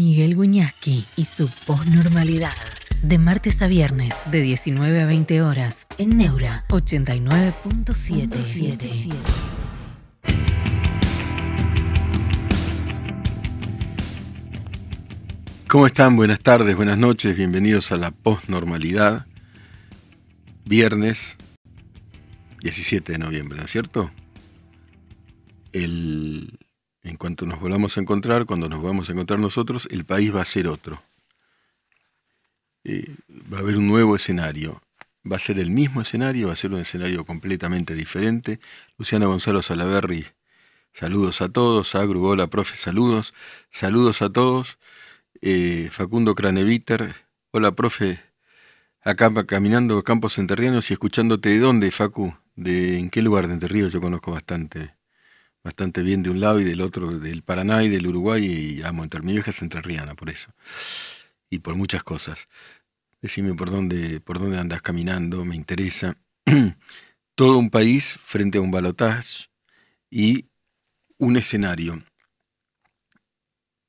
Miguel Guñasqui y su posnormalidad. De martes a viernes, de 19 a 20 horas, en Neura 89.77. ¿Cómo están? Buenas tardes, buenas noches, bienvenidos a la posnormalidad. Viernes 17 de noviembre, ¿no es cierto? El, en cuanto nos volvamos a encontrar, cuando nos vamos a encontrar nosotros, el país va a ser otro. Eh, va a haber un nuevo escenario. Va a ser el mismo escenario, va a ser un escenario completamente diferente. Luciana Gonzalo Salaverri, saludos a todos. Agru, hola, profe, saludos. Saludos a todos. Eh, Facundo Craneviter, hola, profe. Acá caminando campos enterrianos y escuchándote de dónde, Facu, de en qué lugar de Entre Ríos yo conozco bastante bastante bien de un lado y del otro, del Paraná y del Uruguay, y amo entre mi vieja es entrerriana, por eso. Y por muchas cosas. Decime por dónde, por dónde andas caminando, me interesa. Todo un país frente a un balotage y un escenario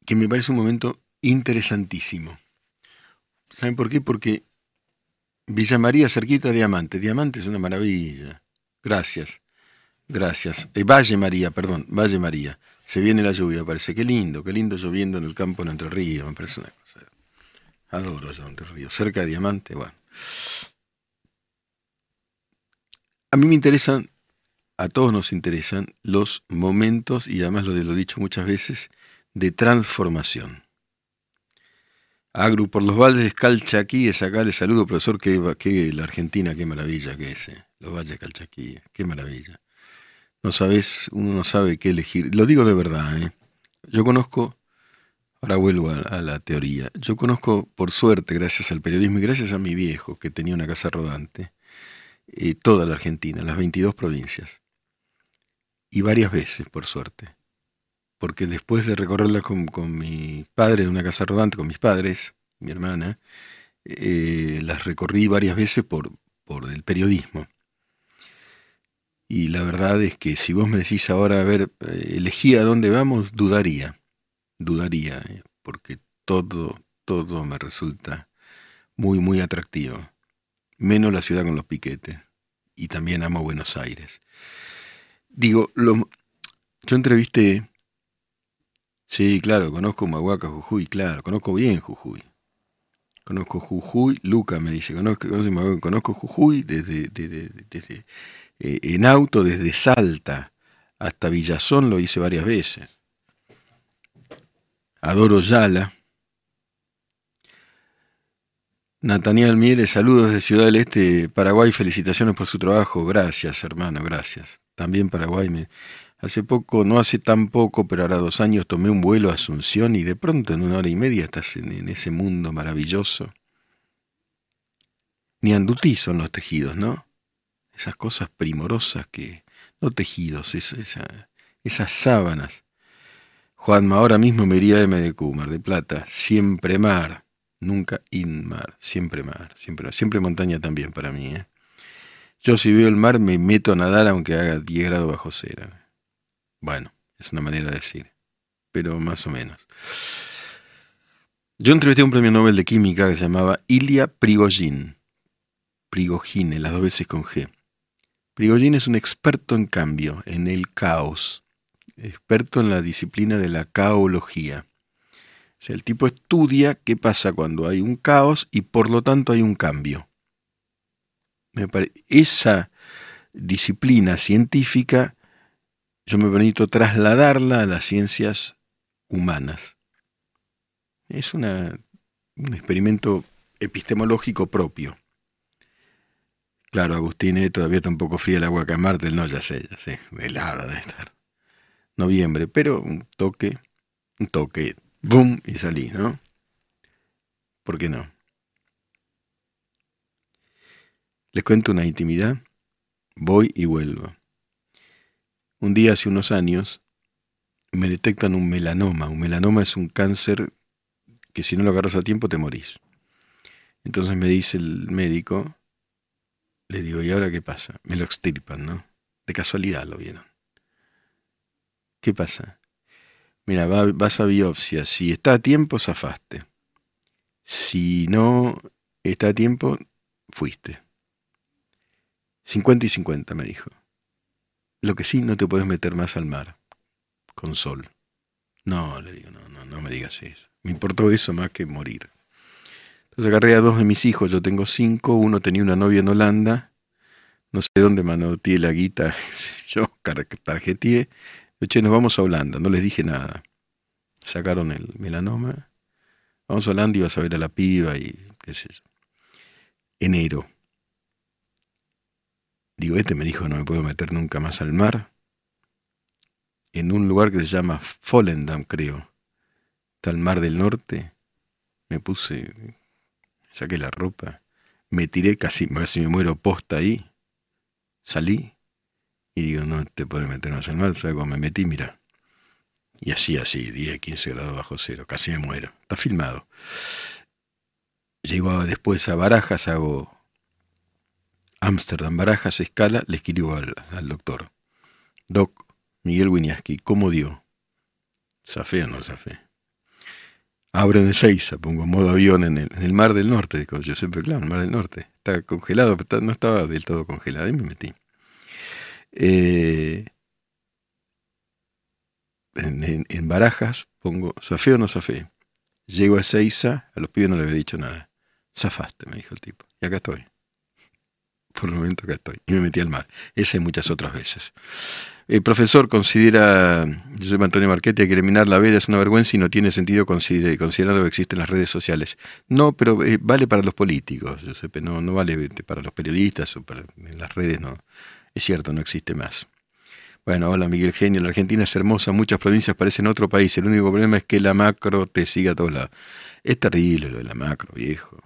que me parece un momento interesantísimo. ¿Saben por qué? Porque Villa María cerquita Diamante. Diamante es una maravilla. Gracias. Gracias. Eh, Valle María, perdón, Valle María. Se viene la lluvia, parece. Qué lindo, qué lindo lloviendo en el campo en Entre Ríos. Me parece una cosa. Adoro yo Entre Ríos. Cerca de Diamante, bueno. A mí me interesan, a todos nos interesan, los momentos, y además lo de lo dicho muchas veces, de transformación. Agru por los valles Calchaquíes, acá le saludo, profesor, que, que la Argentina, qué maravilla que es, eh. los valles Calchaquíes, qué maravilla. No sabes, uno no sabe qué elegir. Lo digo de verdad, ¿eh? Yo conozco, ahora vuelvo a, la teoría, yo conozco por suerte, gracias al periodismo y gracias a mi viejo, que tenía una casa rodante, eh, toda la Argentina, las 22 provincias. Y varias veces, por suerte. Porque después de recorrerla con, mi padre en una casa rodante, con mis padres, mi hermana, eh, las recorrí varias veces por, por el periodismo. Y la verdad es que si vos me decís ahora, a ver, eh, elegí a dónde vamos, dudaría, dudaría, eh, porque todo, todo me resulta muy, muy atractivo. Menos la ciudad con los piquetes. Y también amo Buenos Aires. Digo, lo, yo entrevisté, sí, claro, conozco Mahuaca, Jujuy, claro, conozco bien Jujuy. Conozco Jujuy, Luca me dice, conozco, conozco Jujuy desde, eh, en auto desde Salta hasta Villazón lo hice varias veces. Adoro Yala. Nathaniel Mieres, saludos de Ciudad del Este, Paraguay, felicitaciones por su trabajo. Gracias, hermano, gracias. También Paraguay. Hace poco, no hace tan poco, pero ahora dos años tomé un vuelo a Asunción y de pronto en una hora y media estás en, ese mundo maravilloso. Ni andutí son los tejidos, ¿no? Esas cosas primorosas que, no tejidos, esas sábanas. Juanma, ahora mismo me iría de Medecú, Mar de Plata, siempre mar, nunca inmar, siempre mar, siempre, siempre montaña también para mí. ¿eh? Yo si veo el mar me meto a nadar aunque haga 10 grados bajo cero. Bueno, es una manera de decir, pero más o menos. Yo entrevisté a un premio Nobel de Química que se llamaba Ilya Prigogine, Prigogine, las dos veces con G. Prigogine es un experto en cambio, en el caos, experto en la disciplina de la caología. El tipo estudia qué pasa cuando hay un caos y por lo tanto hay un cambio. Esa disciplina científica yo me permito trasladarla a las ciencias humanas. Es un experimento epistemológico propio. Claro, Agustín, eh, todavía está un poco fría el agua acá en Marte, no, ya sé, ya sé, helada de estar. Noviembre, pero un toque, un toque, boom, y salí, ¿no? ¿Por qué no? Les cuento una intimidad, voy y vuelvo. Un día hace unos años me detectan un melanoma. Un melanoma es un cáncer que si no lo agarras a tiempo te morís. Entonces me dice el médico, le digo, ¿y ahora qué pasa? Me lo extirpan, ¿no? De casualidad lo vieron. ¿Qué pasa? Mira, vas a biopsia. Si está a tiempo, zafaste. Si no está a tiempo, fuiste. 50 y 50, me dijo. Lo que sí, no te puedes meter más al mar con sol. No, le digo, no, no, no me digas eso. Me importó eso más que morir. Entonces agarré a dos de mis hijos, yo tengo cinco, uno tenía una novia en Holanda, no sé dónde manoteé la guita, yo tarjeteé, che, nos vamos a Holanda, no les dije nada. Sacaron el melanoma, vamos a Holanda y vas a ver a la piba y qué sé yo. Enero. Digo, este me dijo, no me puedo meter nunca más al mar. En un lugar que se llama Follendam, creo. Está el mar del norte. Me puse, saqué la ropa, me tiré casi, casi me muero posta ahí. Salí y digo, no te puedes meter más al mar. ¿Sabes me metí? Mira. Y así, así, 10, 15 grados bajo cero. Casi me muero. Está filmado. Llego después a Barajas, hago Ámsterdam, Barajas, escala, le escribo al, doctor. Doc, Miguel Winiaski, ¿cómo dio? ¿Zafé o no zafé? Abro en Seiza, pongo modo avión en el, Mar del Norte, yo siempre, claro, el Mar del Norte. Está congelado, pero no estaba del todo congelado, ahí me metí. Eh, en, Barajas pongo, ¿zafé o no zafé? Llego a Seiza, a los pibes no le había dicho nada. Zafaste, me dijo el tipo. Y acá estoy por el momento que estoy. Y me metí al mar. Esa y muchas otras veces. El profesor considera, yo soy Antonio Marchetti, que eliminar la veda es una vergüenza y no tiene sentido considerando que existen las redes sociales. No, pero eh, vale para los políticos, Giuseppe, no, no vale para los periodistas o para, en las redes, no. Es cierto, no existe más. Bueno, hola Miguel Genio, la Argentina es hermosa, muchas provincias parecen otro país, el único problema es que la macro te siga a todos lados. Es terrible lo de la macro, viejo.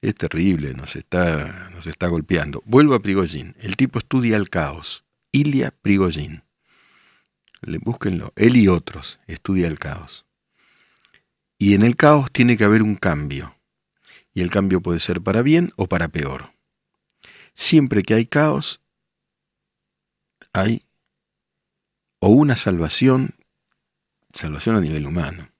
Es terrible, nos está, nos está golpeando. Vuelvo a Prigogine. El tipo estudia el caos. Ilya Prigogine. Búsquenlo. Él y otros estudia el caos. Y en el caos tiene que haber un cambio. Y el cambio puede ser para bien o para peor. Siempre que hay caos, hay o una salvación, salvación a nivel humano,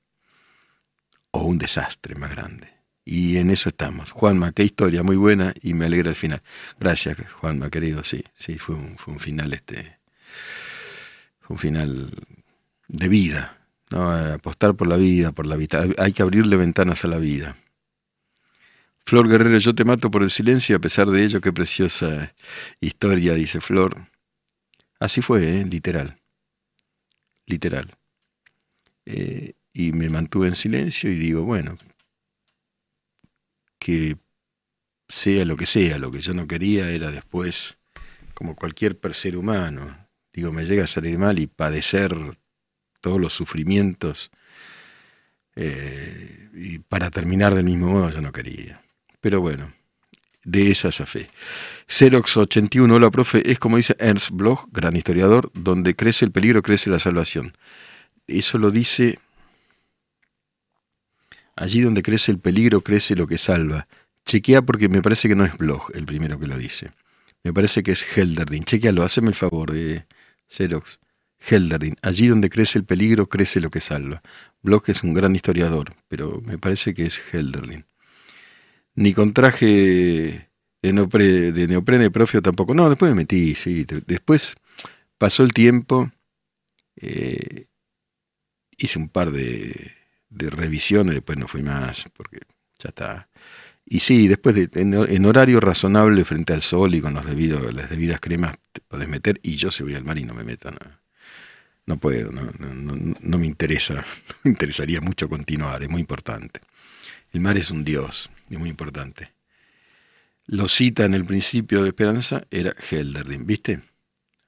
o un desastre más grande. Y en eso estamos. Juanma, qué historia, muy buena y me alegra el final. Gracias, Juanma, querido, sí, sí, fue un, fue un final este. Fue un final de vida. Apostar por la vida, por la vida. Hay que abrirle ventanas a la vida. Flor Guerrero, yo te mato por el silencio, a pesar de ello, qué preciosa historia, dice Flor. Así fue, ¿eh? literal. Literal. Eh, y me mantuve en silencio y digo, bueno, que sea lo que sea, lo que yo no quería era después, como cualquier ser humano, digo, me llega a salir mal y padecer todos los sufrimientos, eh, y para terminar del mismo modo yo no quería. Pero bueno, de esa esa fe. Xerox 81, hola profe, es como dice Ernst Bloch, gran historiador, donde crece el peligro, crece la salvación. Eso lo dice Allí donde crece el peligro, crece lo que salva. Chequea porque me parece que no es Bloch el primero que lo dice. Me parece que es Helderdin. Chequealo, haceme el favor, de Xerox. Helderdin. Allí donde crece el peligro, crece lo que salva. Bloch es un gran historiador, pero me parece que es Helderdin. Ni con traje de, neopre, de neoprene profio tampoco. No, después me metí, sí. Después pasó el tiempo. Eh, hice un par de, de revisiones, después no fui más, porque ya está. Y sí, después de, en, horario razonable frente al sol y con los debidos, las debidas cremas te podés meter, y yo si voy al mar y no me meto, no, puedo, no, no, no, me interesa, no me interesaría mucho continuar, es muy importante. El mar es un dios, es muy importante. Lo cita en el principio de Esperanza, era Helderdin, ¿viste?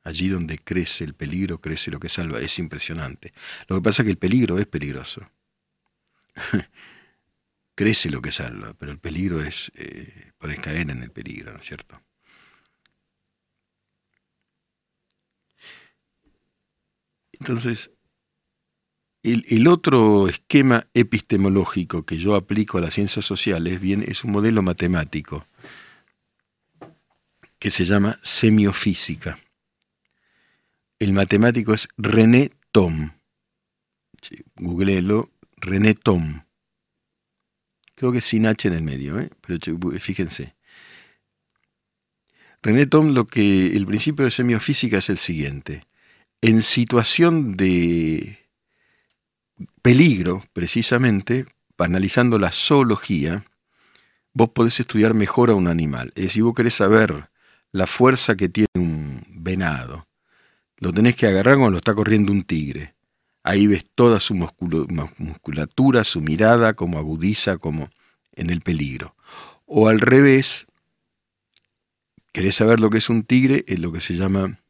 Allí donde crece el peligro, crece lo que salva, es impresionante. Lo que pasa es que el peligro es peligroso crece lo que salva, pero el peligro es, eh, podés caer en el peligro, ¿no es cierto? Entonces, el, otro esquema epistemológico que yo aplico a las ciencias sociales bien, es un modelo matemático que se llama semiofísica. El matemático es René Thom. googleelo, René Tom. Creo que sin H en el medio, ¿eh? pero fíjense. René Tom, lo que el principio de semiofísica es el siguiente. En situación de peligro, precisamente, analizando la zoología, vos podés estudiar mejor a un animal. Es decir, vos querés saber la fuerza que tiene un venado. Lo tenés que agarrar cuando lo está corriendo un tigre. Ahí ves toda su musculatura, su mirada, como agudiza, como en el peligro. O al revés, querés saber lo que es un tigre, es lo que se llama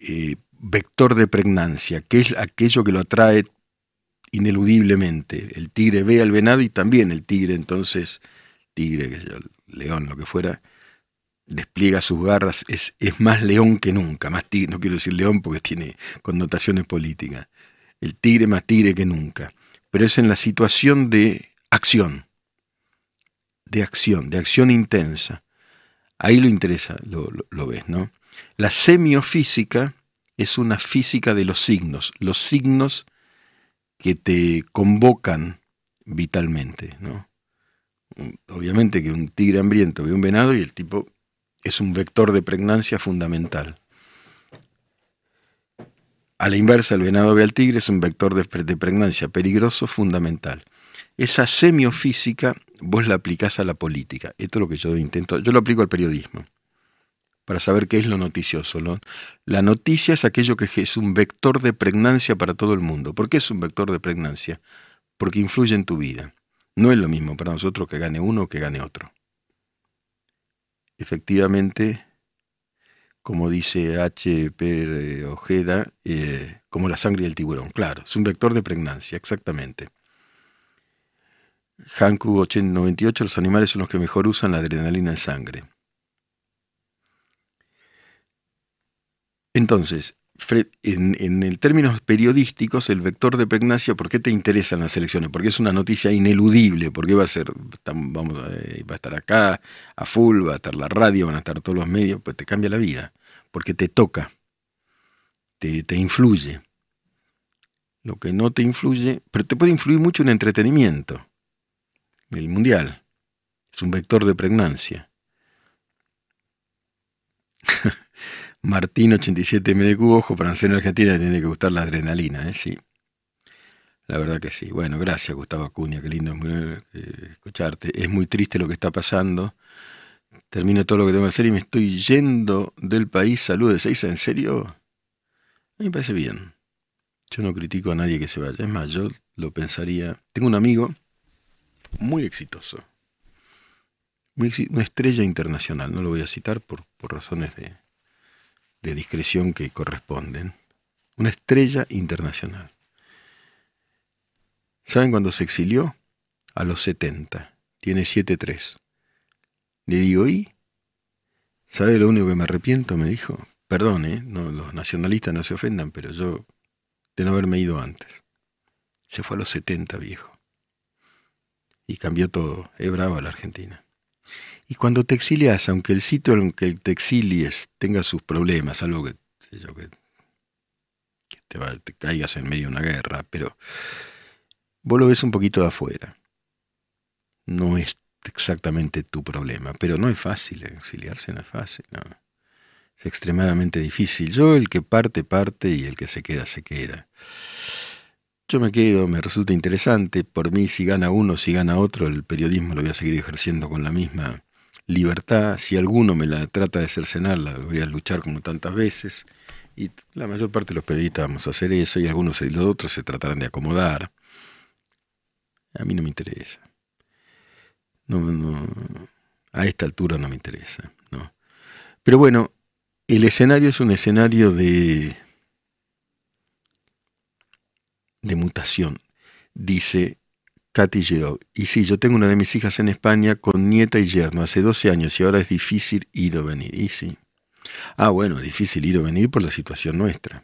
eh, vector de pregnancia, que es aquello que lo atrae ineludiblemente. El tigre ve al venado y también el tigre, entonces, tigre, león, lo que fuera, despliega sus garras, es, es más león que nunca, más tigre, no quiero decir león porque tiene connotaciones políticas, el tigre más tigre que nunca, pero es en la situación de acción, de acción, de acción intensa. Ahí lo interesa, lo, lo ves, ¿no? La semiofísica es una física de los signos, los signos que te convocan vitalmente, ¿no? Obviamente que un tigre hambriento ve un venado y el tipo es un vector de pregnancia fundamental. A la inversa, el venado ve al tigre, es un vector de, pregnancia peligroso fundamental. Esa semiofísica vos la aplicás a la política. Esto es lo que yo intento, yo lo aplico al periodismo, para saber qué es lo noticioso. La noticia es aquello que es un vector de pregnancia para todo el mundo. ¿Por qué es un vector de pregnancia? Porque influye en tu vida. No es lo mismo para nosotros que gane uno o que gane otro efectivamente, como dice H.P. Ojeda, eh, como la sangre del tiburón. Claro, es un vector de pregnancia, exactamente. Hanku 98, los animales son los que mejor usan la adrenalina en sangre. Entonces, en, en términos periodísticos, el vector de pregnancia, ¿por qué te interesan las elecciones? Porque es una noticia ineludible, porque va a ser, vamos, eh, va a estar acá a full, va a estar la radio, van a estar todos los medios, pues te cambia la vida, porque te toca, te, te influye. Lo que no te influye, pero te puede influir mucho en entretenimiento. El mundial es un vector de pregnancia. Martín 87 MDQ, ojo, para nacer en Argentina tiene que gustar la adrenalina, ¿eh? Sí. La verdad que sí. Bueno, gracias Gustavo Acuña, qué lindo eh, escucharte. Es muy triste lo que está pasando. Termino todo lo que tengo que hacer y me estoy yendo del país. Saludos, Seiza, ¿en serio? A mí me parece bien. Yo no critico a nadie que se vaya. Es más, yo lo pensaría. Tengo un amigo muy exitoso. una estrella internacional. No lo voy a citar por, por razones de, de discreción que corresponden. Una estrella internacional. ¿Saben cuándo se exilió? A los 70. Tiene 7-3. Le digo, ¿y? ¿Sabe lo único que me arrepiento? Me dijo. Perdón, ¿eh? No, los nacionalistas no se ofendan, pero yo de no haberme ido antes. Se fue a los 70, viejo. Y cambió todo. Es brava la Argentina. Y cuando te exilias, aunque el sitio en que te exilies tenga sus problemas, algo que, yo, que, te, caigas en medio de una guerra, pero vos lo ves un poquito de afuera. No es exactamente tu problema, pero no es fácil, exiliarse no es fácil, no. Es extremadamente difícil. Yo el que parte, parte y el que se queda, se queda. Yo me quedo, me resulta interesante. Por mí, si gana uno, si gana otro, el periodismo lo voy a seguir ejerciendo con la misma libertad, si alguno me la trata de cercenar, la voy a luchar como tantas veces. Y la mayor parte de los periodistas vamos a hacer eso y algunos y los otros se tratarán de acomodar. A mí no me interesa. No, no, a esta altura no me interesa. No. Pero bueno, el escenario es un escenario de, de mutación. Dice Katy Y sí, yo tengo una de mis hijas en España con nieta y yerno hace 12 años y ahora es difícil ir o venir. Y sí. Ah, bueno, difícil ir o venir por la situación nuestra.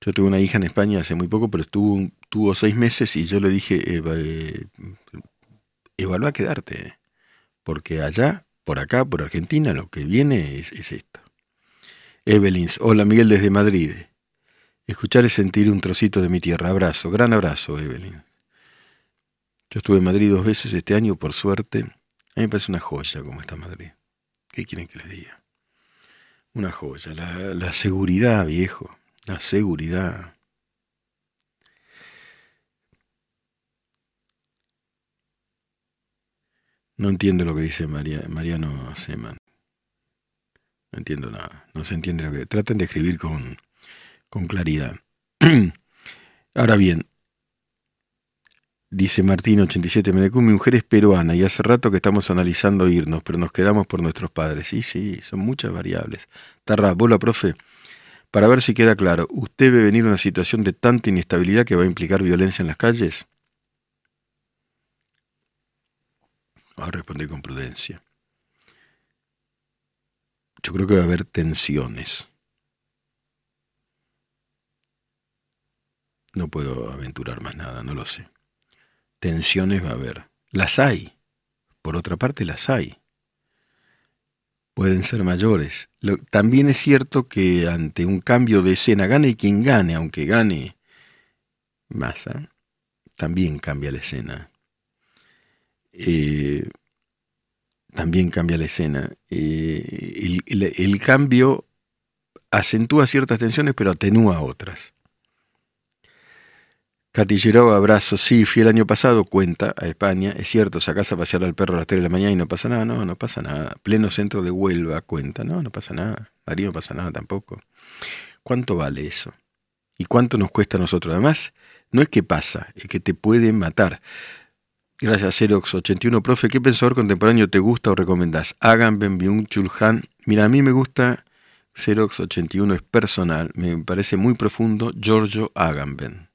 Yo tuve una hija en España hace muy poco, pero estuvo, tuvo seis meses y yo le dije, eh, evalúa quedarte, porque allá, por acá, por Argentina, lo que viene es, es esto. Evelyn, hola Miguel desde Madrid. Escuchar es sentir un trocito de mi tierra. Abrazo, gran abrazo, Evelyn. Yo estuve en Madrid dos veces este año, por suerte. A mí me parece una joya como está Madrid. ¿Qué quieren que les diga? Una joya. La, seguridad, viejo. La seguridad. No entiendo lo que dice María, Mariano Seman. No entiendo nada. No se entiende lo que... Traten de escribir con, con claridad. Ahora bien, dice Martín 87 Medecum, mi mujer es peruana y hace rato que estamos analizando irnos, pero nos quedamos por nuestros padres. Sí, sí, son muchas variables. Tarra, bola, profe, para ver si queda claro, ¿usted ve venir una situación de tanta inestabilidad que va a implicar violencia en las calles? a responder con prudencia. Yo creo que va a haber tensiones. No puedo aventurar más nada, no lo sé. Tensiones va a haber. Las hay. Por otra parte, las hay. Pueden ser mayores. también es cierto que ante un cambio de escena, gane quien gane, aunque gane masa, también cambia la escena. Eh, también cambia la escena. Eh, el, cambio acentúa ciertas tensiones, pero atenúa otras. Catillero, abrazo, sí, fui el año pasado, cuenta a España, es cierto, sacás a pasear al perro a las 3 de la mañana y no pasa nada, no, no pasa nada. Pleno centro de Huelva, cuenta, no, no pasa nada. María no pasa nada tampoco. ¿Cuánto vale eso? ¿Y cuánto nos cuesta a nosotros? Además, no es que pasa, es que te pueden matar. Gracias, Xerox81. Profe, ¿qué pensador contemporáneo te gusta o recomendás? Agamben, Byung Chul Han. Mira, a mí me gusta, Xerox81 es personal, me parece muy profundo, Giorgio Agamben.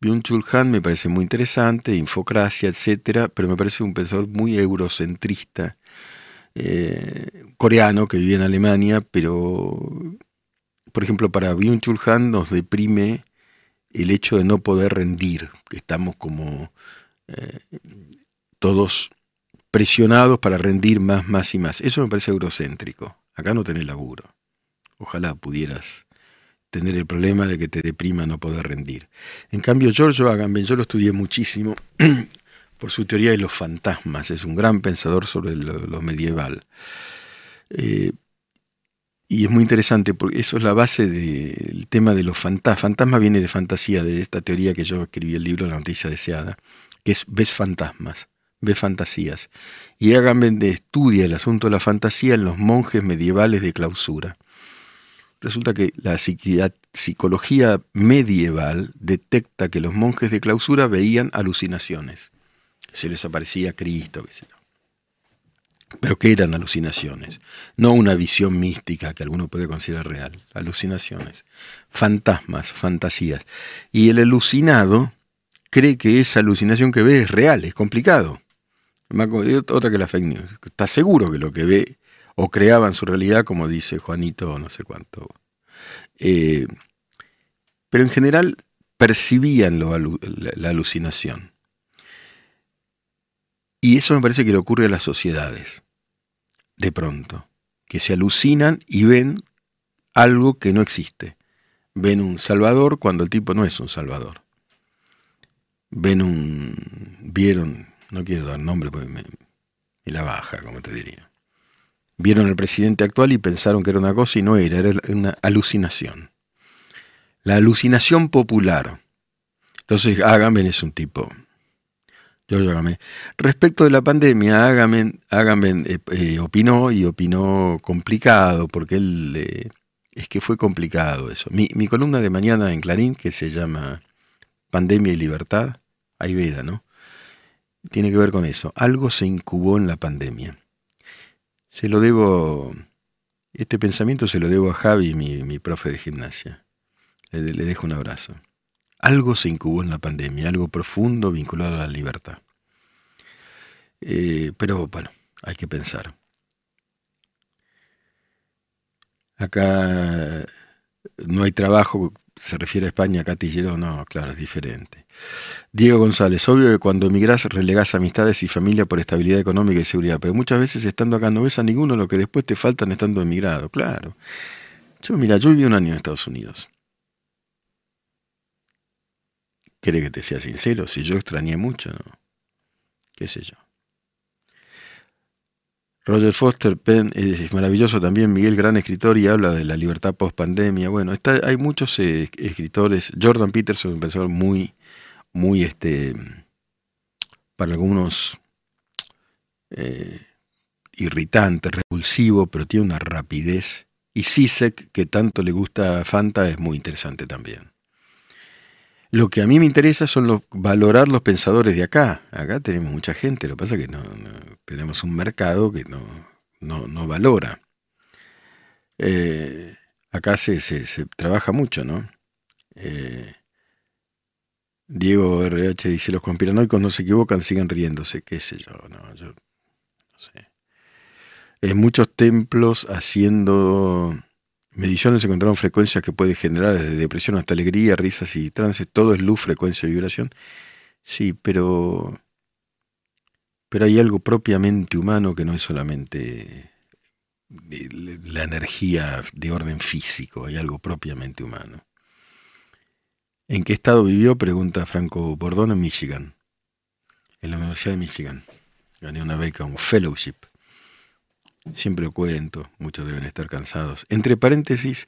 Byung Chul Han me parece muy interesante, infocracia, etcétera, pero me parece un pensador muy eurocentrista, eh, coreano que vive en Alemania, pero, por ejemplo, para Byung Chul Han nos deprime el hecho de no poder rendir, que estamos como eh, todos presionados para rendir más, más y más. Eso me parece eurocéntrico. Acá no tenés laburo. Ojalá pudieras tener el problema de que te deprima no poder rendir. En cambio, Giorgio Agamben, yo lo estudié muchísimo por su teoría de los fantasmas. Es un gran pensador sobre lo, medieval. Eh, y es muy interesante porque eso es la base del tema de los fantasmas. Fantasma viene de fantasía, de esta teoría que yo escribí el libro La noticia deseada que es ves fantasmas, ves fantasías. Y Agamben estudia el asunto de la fantasía en los monjes medievales de clausura. Resulta que la psicología medieval detecta que los monjes de clausura veían alucinaciones. Se les aparecía Cristo, yo. Pero que eran alucinaciones, no una visión mística que alguno puede considerar real, alucinaciones, fantasmas, fantasías. Y el alucinado cree que esa alucinación que ve es real, es complicado. Otra que la fake news. Está seguro que lo que ve o creaba en su realidad, como dice Juanito, no sé cuánto. Eh, pero en general percibían la, alucinación. Y eso me parece que le ocurre a las sociedades, de pronto, que se alucinan y ven algo que no existe. Ven un salvador cuando el tipo no es un salvador ven un, vieron, no quiero dar nombre porque me, la baja, como te diría. Vieron al presidente actual y pensaron que era una cosa y no era, era una alucinación. La alucinación popular. Entonces, Agamben es un tipo. Yo Agamben. Respecto de la pandemia, Agamben, eh, eh, opinó y opinó complicado, porque él eh, es que fue complicado eso. Mi, mi columna de mañana en Clarín, que se llama Pandemia y Libertad, Ayurveda, ¿no? Tiene que ver con eso. Algo se incubó en la pandemia. Se lo debo, este pensamiento se lo debo a Javi, mi, profe de gimnasia. Le, dejo un abrazo. Algo se incubó en la pandemia, algo profundo vinculado a la libertad. Eh, pero bueno, hay que pensar. Acá no hay trabajo, se refiere a España, Catillero, no, claro, es diferente. Diego González, obvio que cuando emigrás relegás amistades y familia por estabilidad económica y seguridad, pero muchas veces estando acá no ves a ninguno lo que después te faltan estando emigrado, claro. Yo, mira, yo viví un año en Estados Unidos ¿Quiere que te sea sincero? Si yo extrañé mucho, ¿no? ¿Qué sé yo? Roger Foster Penn es maravilloso también, Miguel, gran escritor, y habla de la libertad post pandemia. Bueno, hay muchos eh, escritores. Jordan Peterson, un pensador muy, muy, este, para algunos eh, irritante, repulsivo, pero tiene una rapidez. Y Sisek, que tanto le gusta a Fanta, es muy interesante también. Lo que a mí me interesa son valorar los pensadores de acá. Acá tenemos mucha gente, lo que pasa es que no, tenemos un mercado que no, no, valora. Eh, acá se, se, trabaja mucho, ¿no? Eh, Diego RH dice, los conspiranoicos no se equivocan, siguen riéndose, qué sé yo, no, yo no sé. En muchos templos haciendo mediciones encontraron frecuencias que puede generar desde depresión hasta alegría, risas y trances, todo es luz, frecuencia y vibración. Sí, pero pero hay algo propiamente humano que no es solamente la energía de orden físico, hay algo propiamente humano. ¿En qué estado vivió? Pregunta Franco Bordón en Michigan, en la Universidad de Michigan. Gané una beca, un fellowship. Siempre lo cuento, muchos deben estar cansados. Entre paréntesis,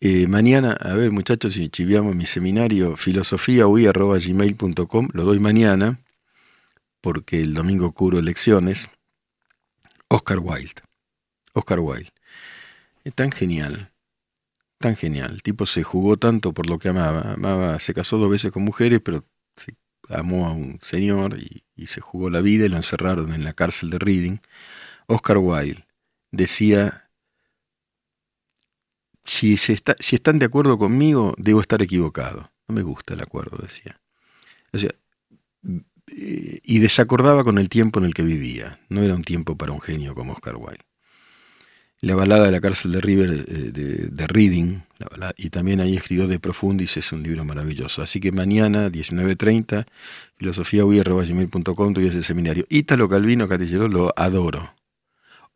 eh, mañana, a ver muchachos, si chiviamos mi seminario filosofiaui.gmail.com, lo doy mañana, porque el domingo curo elecciones. Oscar Wilde. Oscar Wilde. Es tan genial, tan genial. El tipo se jugó tanto por lo que amaba. Amaba, se casó dos veces con mujeres, pero se amó a un señor y, se jugó la vida y lo encerraron en la cárcel de Reading Oscar Wilde decía, si, si están de acuerdo conmigo, debo estar equivocado. No me gusta el acuerdo, decía. Eh, y desacordaba con el tiempo en el que vivía. No era un tiempo para un genio como Oscar Wilde. La balada de la cárcel de River, eh, de, Reading, y también ahí escribió De Profundis, es un libro maravilloso. Así que mañana, 19.30, filosofiaui.com, tuve ese seminario. Ítalo Calvino Catillero lo adoro.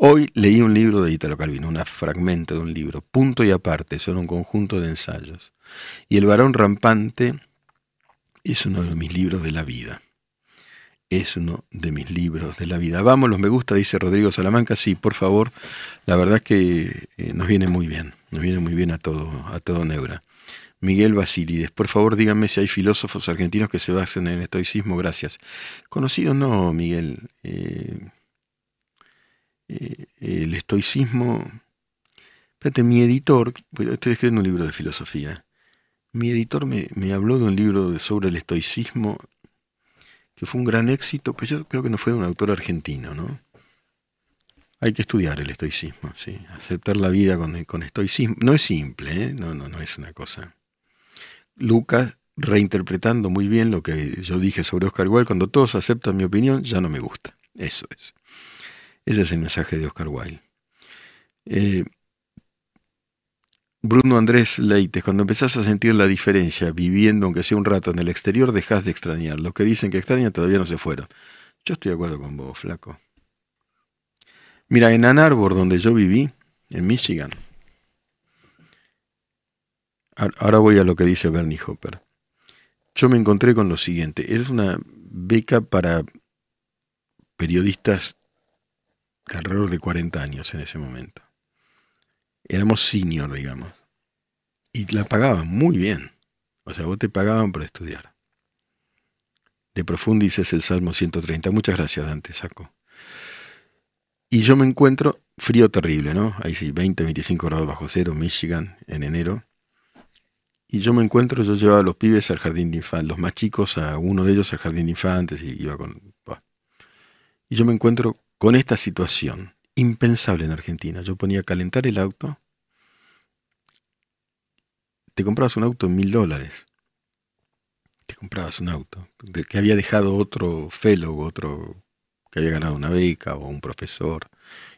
Hoy leí un libro de Italo Calvino, un fragmento de un libro, punto y aparte, son un conjunto de ensayos. Y El varón rampante es uno de mis libros de la vida. Es uno de mis libros de la vida. Vamos, los me gusta, dice Rodrigo Salamanca. Sí, por favor. La verdad es que eh, nos viene muy bien. Nos viene muy bien a todo, a todo Neura. Miguel Basilides, por favor díganme si hay filósofos argentinos que se basen en el estoicismo. Gracias. Conocidos no, Miguel. Eh, eh, el estoicismo. Espérate, mi editor, estoy escribiendo un libro de filosofía. Mi editor me, habló de un libro sobre el estoicismo que fue un gran éxito, pero yo creo que no fue un autor argentino, ¿no? Hay que estudiar el estoicismo, sí, aceptar la vida con, con estoicismo. No es simple, ¿eh? no, no, no es una cosa. Lucas reinterpretando muy bien lo que yo dije sobre Oscar Wilde, cuando todos aceptan mi opinión, ya no me gusta. Eso es. Ese es el mensaje de Oscar Wilde. Eh, Bruno Andrés Leites, cuando empezás a sentir la diferencia viviendo, aunque sea un rato, en el exterior, dejas de extrañar. Los que dicen que extrañan todavía no se fueron. Yo estoy de acuerdo con vos, flaco. Mira, en Ann Arbor, donde yo viví, en Michigan, ahora voy a lo que dice Bernie Hopper. Yo me encontré con lo siguiente. Es una beca para periodistas alrededor de 40 años en ese momento. Éramos senior, digamos. Y la pagaban muy bien. O sea, vos te pagaban por estudiar. De profundis es el Salmo 130. Muchas gracias, Dante, saco. Y yo me encuentro frío terrible, ¿no? Ahí sí, 20, 25 grados bajo cero, Michigan, en enero. Y yo me encuentro, yo llevaba a los pibes al jardín de infantes, los más chicos, a uno de ellos al jardín de infantes, y iba con... Y yo me encuentro con esta situación impensable en Argentina. Yo ponía a calentar el auto, te comprabas un auto en mil dólares, te comprabas un auto que había dejado otro fellow, otro que había ganado una beca o un profesor,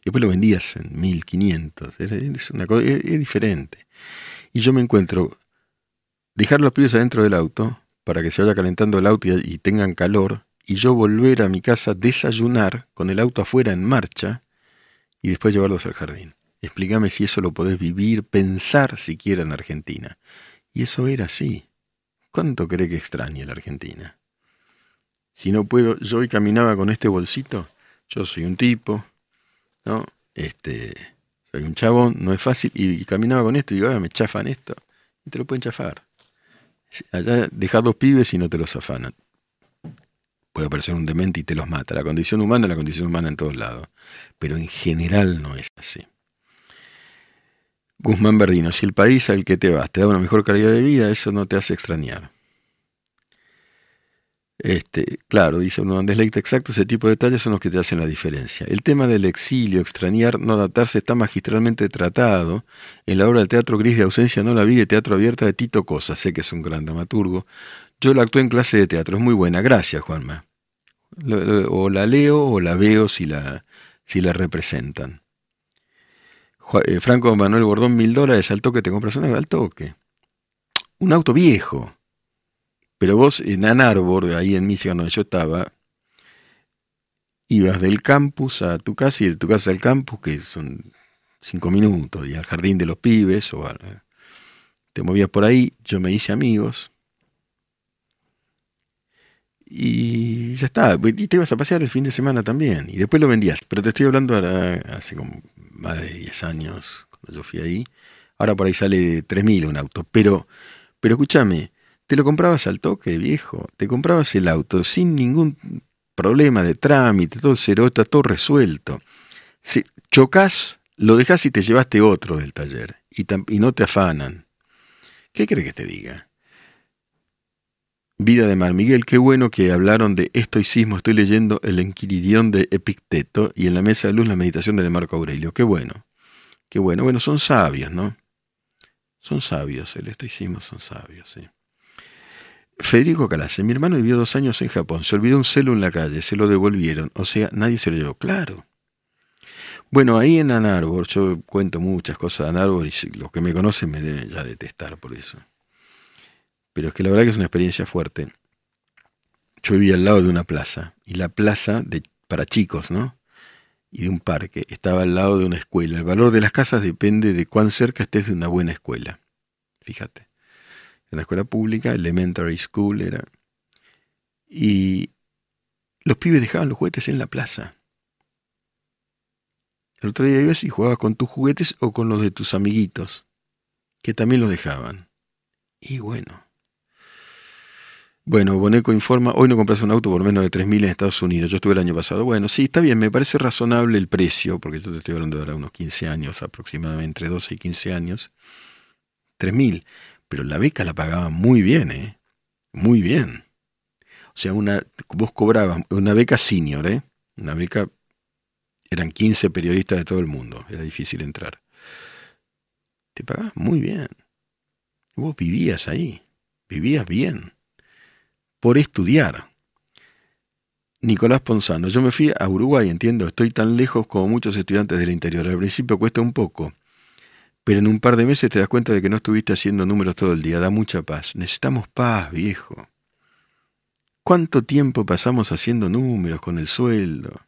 y después lo vendías en mil quinientos, es, una cosa, es, diferente. Y yo me encuentro dejar los pibes adentro del auto para que se vaya calentando el auto y tengan calor, y yo volver a mi casa, desayunar con el auto afuera en marcha y después llevarlos al jardín. Explícame si eso lo podés vivir, pensar siquiera en Argentina. Y eso era así. ¿Cuánto cree que extrañe la Argentina? Si no puedo, yo hoy caminaba con este bolsito, yo soy un tipo, ¿no? Este, soy un chabón, no es fácil, y, caminaba con esto y digo, ahora me chafan esto, y te lo pueden chafar. Allá dejar dos pibes y no te los afanan. Puede aparecer un demente y te los mata. La condición humana es la condición humana en todos lados. Pero en general no es así. Guzmán Berdino, si el país al que te vas te da una mejor calidad de vida, eso no te hace extrañar. Este, claro, dice es leído exacto, ese tipo de detalles son los que te hacen la diferencia. El tema del exilio, extrañar, no adaptarse está magistralmente tratado en la obra del Teatro Gris de Ausencia No la vi de Teatro Abierta de Tito Cosa. Sé que es un gran dramaturgo. Yo la actué en clase de teatro, es muy buena. Gracias, Juanma. O la leo o la veo si la, si la representan. Eh, Franco Manuel Bordón, mil dólares al toque, te compras un al toque. Un auto viejo. Pero vos en Ann Arbor, ahí en Michigan donde yo estaba, ibas del campus a tu casa y de tu casa al campus, que son cinco minutos, y al jardín de los pibes, o te movías por ahí, yo me hice amigos. Y ya está, y te ibas a pasear el fin de semana también, y después lo vendías, pero te estoy hablando ahora, hace como más de 10 años, cuando yo fui ahí. Ahora por ahí sale 3.000 un auto. Pero, pero escúchame, te lo comprabas al toque, viejo. Te comprabas el auto sin ningún problema de trámite, todo cero, está todo resuelto. Si chocas, lo dejas y te llevaste otro del taller. Y, y no te afanan. ¿Qué crees que te diga? Vida de Mar Miguel, qué bueno que hablaron de estoicismo. Estoy leyendo el Enquiridión de Epicteto y en la mesa de luz la meditación de Marco Aurelio. Qué bueno, qué bueno. Bueno, son sabios, ¿no? Son sabios, el estoicismo son sabios, sí. Federico Calase, mi hermano vivió dos años en Japón, se olvidó un celo en la calle, se lo devolvieron, o sea, nadie se lo llevó. Claro. Bueno, ahí en Ann yo cuento muchas cosas de Ann y los que me conocen me deben ya detestar por eso pero es que la verdad que es una experiencia fuerte. Yo vivía al lado de una plaza, y la plaza de, para chicos, ¿no? Y de un parque, estaba al lado de una escuela. El valor de las casas depende de cuán cerca estés de una buena escuela. Fíjate. En la escuela pública, elementary school era. Y los pibes dejaban los juguetes en la plaza. El otro día ibas y jugabas con tus juguetes o con los de tus amiguitos, que también los dejaban. Y bueno, bueno, Boneco informa, hoy no compras un auto por menos de 3.000 en Estados Unidos. Yo estuve el año pasado. Bueno, sí, está bien, me parece razonable el precio, porque yo te estoy hablando de ahora unos 15 años, aproximadamente entre 12 y 15 años. 3.000. Pero la beca la pagaban muy bien, ¿eh? Muy bien. O sea, una, vos cobrabas una beca senior, ¿eh? Una beca, eran 15 periodistas de todo el mundo, era difícil entrar. Te pagaban muy bien. Vos vivías ahí, vivías bien por estudiar. Nicolás Ponzano, yo me fui a Uruguay, entiendo, estoy tan lejos como muchos estudiantes del interior. Al principio cuesta un poco, pero en un par de meses te das cuenta de que no estuviste haciendo números todo el día, da mucha paz. Necesitamos paz, viejo. ¿Cuánto tiempo pasamos haciendo números con el sueldo?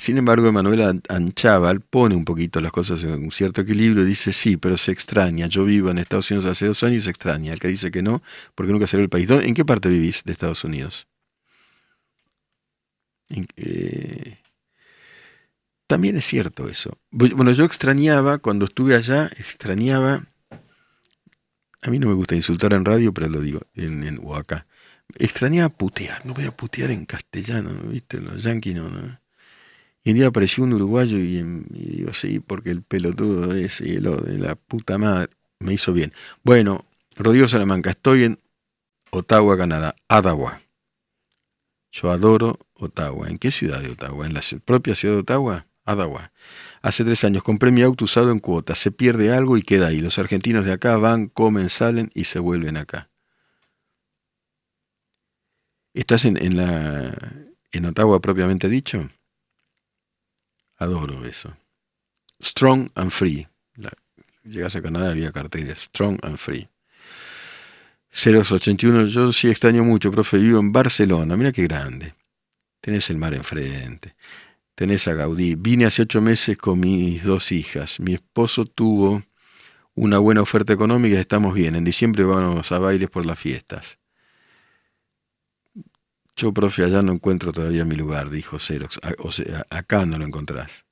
Sin embargo, Emanuel Anchaval pone un poquito las cosas en un cierto equilibrio y dice, sí, pero se extraña. Yo vivo en Estados Unidos hace dos años y se extraña. El que dice que no, porque nunca salió el país. ¿En qué parte vivís de Estados Unidos? También es cierto eso. Bueno, yo extrañaba, cuando estuve allá, extrañaba... A mí no me gusta insultar en radio, pero lo digo, en, en o acá. Extrañaba putear, no voy a putear en castellano, ¿viste? Los yanquis no, no y un día apareció un uruguayo y, digo, sí, porque el pelotudo ese y de la puta madre me hizo bien. Bueno, Rodrigo Salamanca, estoy en Ottawa, Canadá, Ottawa. Yo adoro Ottawa. ¿En qué ciudad de Ottawa? ¿En la propia ciudad de Ottawa? Ottawa. Hace tres años compré mi auto usado en cuota. Se pierde algo y queda ahí. Los argentinos de acá van, comen, salen y se vuelven acá. ¿Estás en, en la en Ottawa propiamente dicho? Adoro eso. Strong and Free. llegas a Canadá había carteles. Strong and Free. 081, yo sí extraño mucho, profe, vivo en Barcelona. Mira qué grande. Tenés el mar enfrente. Tenés a Gaudí. Vine hace ocho meses con mis dos hijas. Mi esposo tuvo una buena oferta económica y estamos bien. En diciembre vamos a bailes por las fiestas. Yo, profe, allá no encuentro todavía mi lugar, dijo Xerox. Acá no lo encontrás.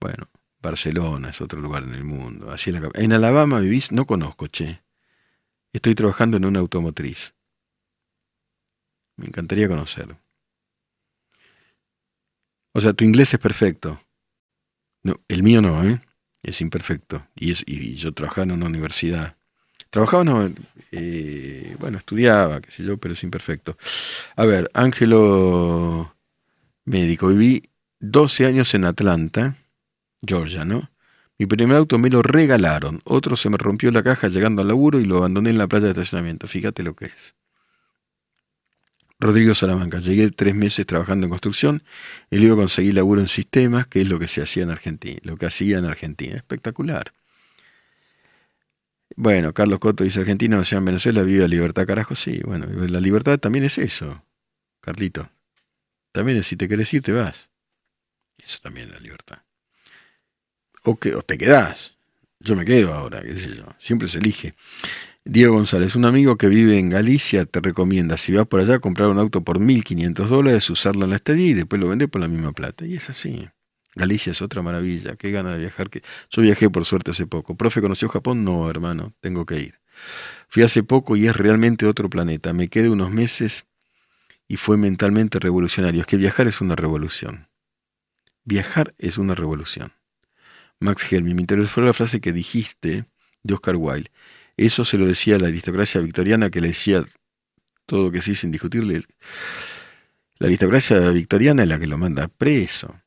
Bueno, Barcelona es otro lugar en el mundo. En, Alabama vivís, no conozco, che. Estoy trabajando en una automotriz. Me encantaría conocer. O sea, tu inglés es perfecto. No, el mío no, ¿eh? Es imperfecto. Y, es, y yo trabajaba en una universidad. Trabajaba, no, eh, bueno, estudiaba, qué sé yo, pero es imperfecto. A ver, Ángelo médico. Viví 12 años en Atlanta, Georgia, ¿no? Mi primer auto me lo regalaron. Otro se me rompió la caja llegando al laburo y lo abandoné en la playa de estacionamiento. Fíjate lo que es. Rodrigo Salamanca. Llegué tres meses trabajando en construcción y luego conseguí laburo en sistemas, que es lo que se hacía en Argentina, lo que hacía en Argentina. Espectacular. Bueno, Carlos Coto dice, Argentina, o sea, en Venezuela vive la libertad, carajo. Sí, bueno, la libertad también es eso, Carlito. También es si te querés ir, te vas. Eso también es la libertad. O, que, o te quedás. Yo me quedo ahora, qué sé yo. Siempre se elige. Diego González, un amigo que vive en Galicia te recomienda, si vas por allá, comprar un auto por 1.500 dólares, usarlo en la estadía y después lo vender por la misma plata. Y es así. Galicia es otra maravilla. Qué gana de viajar. Que... Yo viajé por suerte hace poco. ¿Profe conoció Japón? No, hermano. Tengo que ir. Fui hace poco y es realmente otro planeta. Me quedé unos meses y fue mentalmente revolucionario. Es que viajar es una revolución. Viajar es una revolución. Max Helmy, me interesó la frase que dijiste de Oscar Wilde. Eso se lo decía a la aristocracia victoriana que le decía todo que sí sin discutirle. La aristocracia victoriana es la que lo manda preso.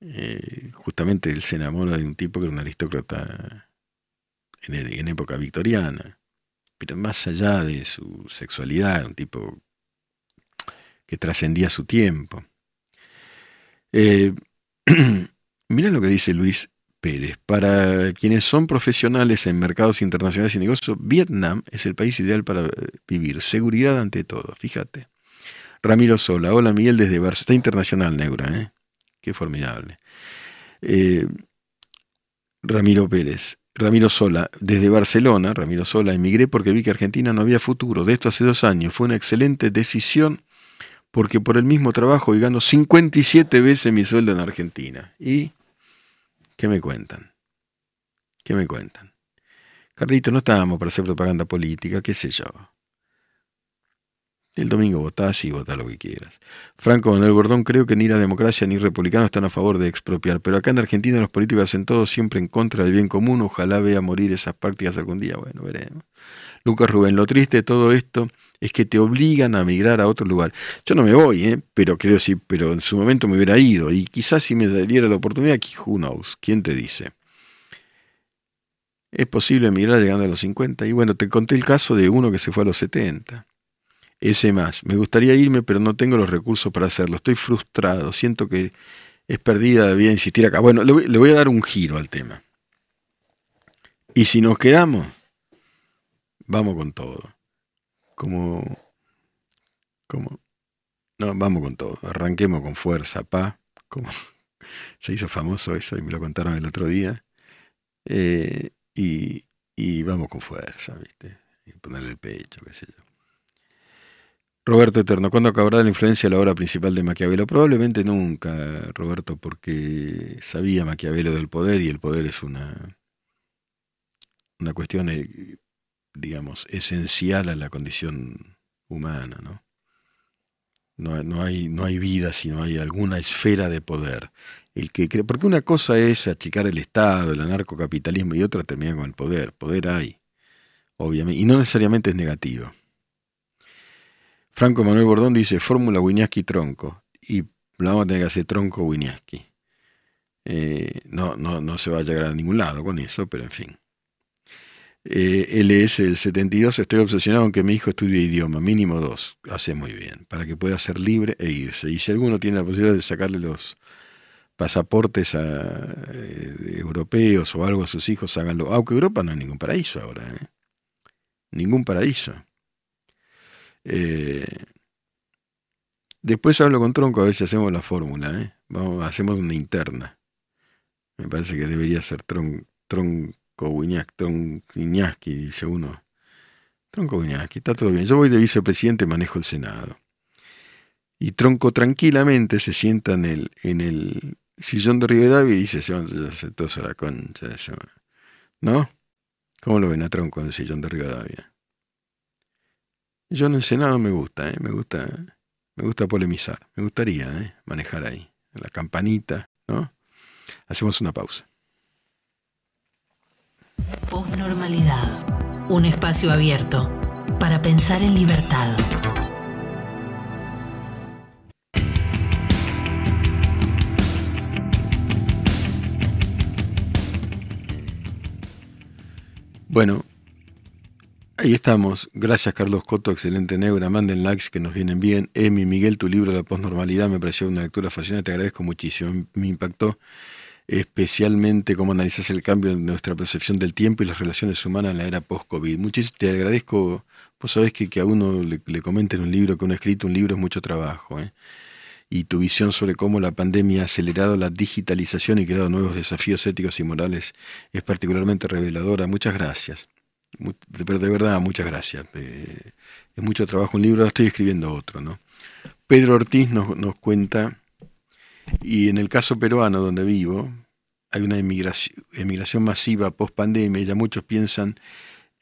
Eh, justamente él se enamora de un tipo que era un aristócrata en, en, época victoriana, pero más allá de su sexualidad, un tipo que trascendía su tiempo. Eh, mira lo que dice Luis Pérez. Para quienes son profesionales en mercados internacionales y negocios, Vietnam es el país ideal para vivir. Seguridad ante todo, fíjate. Ramiro Sola, hola Miguel desde Barcelona. Está internacional, Neura, ¿eh? Qué formidable. Eh, Ramiro Pérez. Ramiro Sola, desde Barcelona, Ramiro Sola, emigré porque vi que Argentina no había futuro. De esto hace dos años. Fue una excelente decisión porque por el mismo trabajo hoy gano 57 veces mi sueldo en Argentina. ¿Y qué me cuentan? ¿Qué me cuentan? Carlito, no estábamos para hacer propaganda política, qué sé yo. El domingo votás y votá lo que quieras. Franco Manuel Gordón, creo que ni la democracia ni republicanos están a favor de expropiar, pero acá en Argentina los políticos hacen todo siempre en contra del bien común, ojalá vea morir esas prácticas algún día, bueno, veremos. Lucas Rubén, lo triste de todo esto es que te obligan a migrar a otro lugar. Yo no me voy, ¿eh? pero creo sí, pero en su momento me hubiera ido, y quizás si me diera la oportunidad, who knows, ¿quién te dice? Es posible emigrar llegando a los 50, y bueno, te conté el caso de uno que se fue a los 70 ese más. Me gustaría irme, pero no tengo los recursos para hacerlo. Estoy frustrado, siento que es perdida, debía insistir acá. Bueno, le voy, a dar un giro al tema. Y si nos quedamos, vamos con todo. Como, como, no, vamos con todo. Arranquemos con fuerza, pa. Como se hizo famoso eso y me lo contaron el otro día. Eh, y, y vamos con fuerza, ¿viste? Y ponerle el pecho, qué sé yo. Roberto Eterno, ¿cuándo acabará la influencia de la obra principal de Maquiavelo? Probablemente nunca, Roberto, porque sabía Maquiavelo del poder y el poder es una, una cuestión, eh, digamos, esencial a la condición humana, ¿no? No, no, hay, no hay vida si no hay alguna esfera de poder. El que cree, porque una cosa es achicar el Estado, el anarcocapitalismo, y otra termina con el poder. Poder hay, obviamente, y no necesariamente es negativo. Franco Manuel Bordón dice fórmula Winiaski tronco. Y la vamos a tener que hacer tronco Winiaski. Eh, no, no, no se va a llegar a ningún lado con eso, pero en fin. Eh, LS el 72, estoy obsesionado con que mi hijo estudie idioma, mínimo dos, hace muy bien, para que pueda ser libre e irse. Y si alguno tiene la posibilidad de sacarle los pasaportes a, eh, europeos o algo a sus hijos, háganlo. Aunque Europa no es ningún paraíso ahora, ningún paraíso. Eh, después hablo con Tronco a ver si hacemos la fórmula. ¿eh? Vamos, hacemos una interna. Me parece que debería ser Tronco Wiñaski, dice uno. Tronco Wiñaski, está todo bien. Yo voy de vicepresidente, manejo el Senado. Y Tronco tranquilamente se sienta en el, en el sillón de Rivadavia y dice, se van a la concha. ¿No? ¿Cómo lo ven a Tronco en el sillón de Rivadavia? Yo en el Senado me gusta, ¿eh? me gusta, me gusta polemizar, me gustaría ¿eh? manejar ahí, la campanita, ¿no? Hacemos una pausa. Postnormalidad, un espacio abierto para pensar en libertad. Bueno, Ahí estamos. Gracias, Carlos Coto. Excelente neura. Manden likes que nos vienen bien. Emi, Miguel, tu libro La Postnormalidad me pareció una lectura fascinante. Te agradezco muchísimo. Me impactó especialmente cómo analizas el cambio en nuestra percepción del tiempo y las relaciones humanas en la era post-COVID. Te agradezco. Vos sabés que, que a uno le, le, comenten un libro, que uno ha escrito un libro es mucho trabajo. ¿eh? Y tu visión sobre cómo la pandemia ha acelerado la digitalización y creado nuevos desafíos éticos y morales es particularmente reveladora. Muchas gracias. Pero de verdad, muchas gracias. Eh, es mucho trabajo un libro, estoy escribiendo otro. ¿no? Pedro Ortiz nos, nos cuenta, y en el caso peruano donde vivo, hay una emigración, emigración masiva post pandemia, ya muchos piensan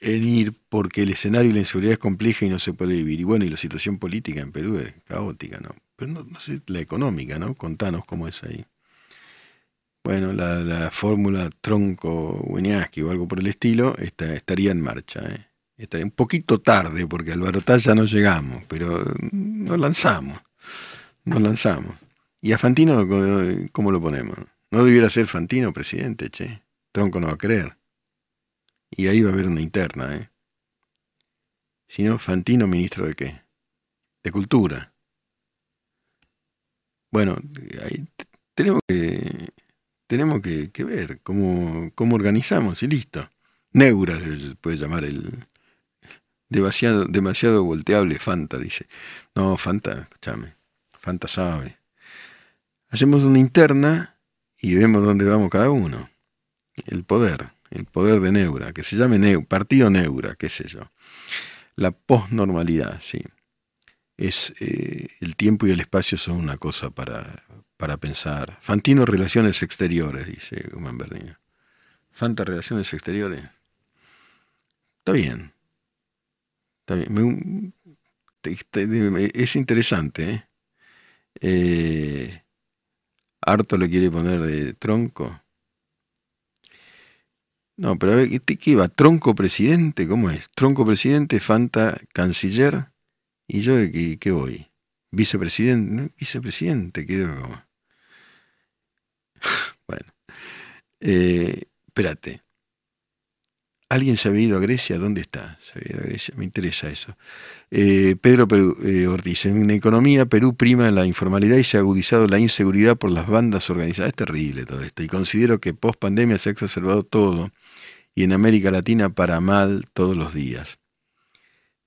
en ir porque el escenario y la inseguridad es compleja y no se puede vivir. Y bueno, y la situación política en Perú es caótica, ¿no? Pero no, no sé, la económica, ¿no? Contanos cómo es ahí. Bueno, la, fórmula tronco Winiaski o algo por el estilo estaría en marcha. ¿eh? Estaría un poquito tarde porque al Barotal ya no llegamos, pero nos lanzamos. Nos lanzamos. ¿Y a Fantino cómo lo ponemos? No debiera ser Fantino presidente, che. Tronco no va a creer. Y ahí va a haber una interna, ¿eh? Si no, Fantino ministro de qué? De Cultura. Bueno, ahí tenemos que tenemos que, ver cómo, cómo, organizamos y listo. Neura se puede llamar el demasiado, demasiado volteable Fanta, dice. No, Fanta, escúchame, Fanta sabe. Hacemos una interna y vemos dónde vamos cada uno. El poder, el poder de Neura, que se llame Neu, Partido Neura, qué sé yo. La posnormalidad, sí. Es eh, el tiempo y el espacio son una cosa para, para pensar. Fantino Relaciones Exteriores, dice Guzmán Bernino. Fanta Relaciones Exteriores. Está bien. Está bien. es interesante. ¿eh? ¿eh? Harto le quiere poner de tronco. No, pero a ver, ¿qué iba? ¿Tronco presidente? ¿Cómo es? ¿Tronco presidente, Fanta canciller? ¿Y yo de qué, qué voy? ¿Vicepresidente? ¿Vicepresidente? ¿Qué como? bueno, eh, espérate. ¿Alguien se había ido a Grecia? ¿Dónde está? ¿Se había a Grecia? Me interesa eso. Eh, Pedro eh, Ortiz, en economía Perú prima la informalidad y se ha agudizado la inseguridad por las bandas organizadas. Es terrible todo esto. Y considero que post pandemia se ha exacerbado todo y en América Latina para mal todos los días.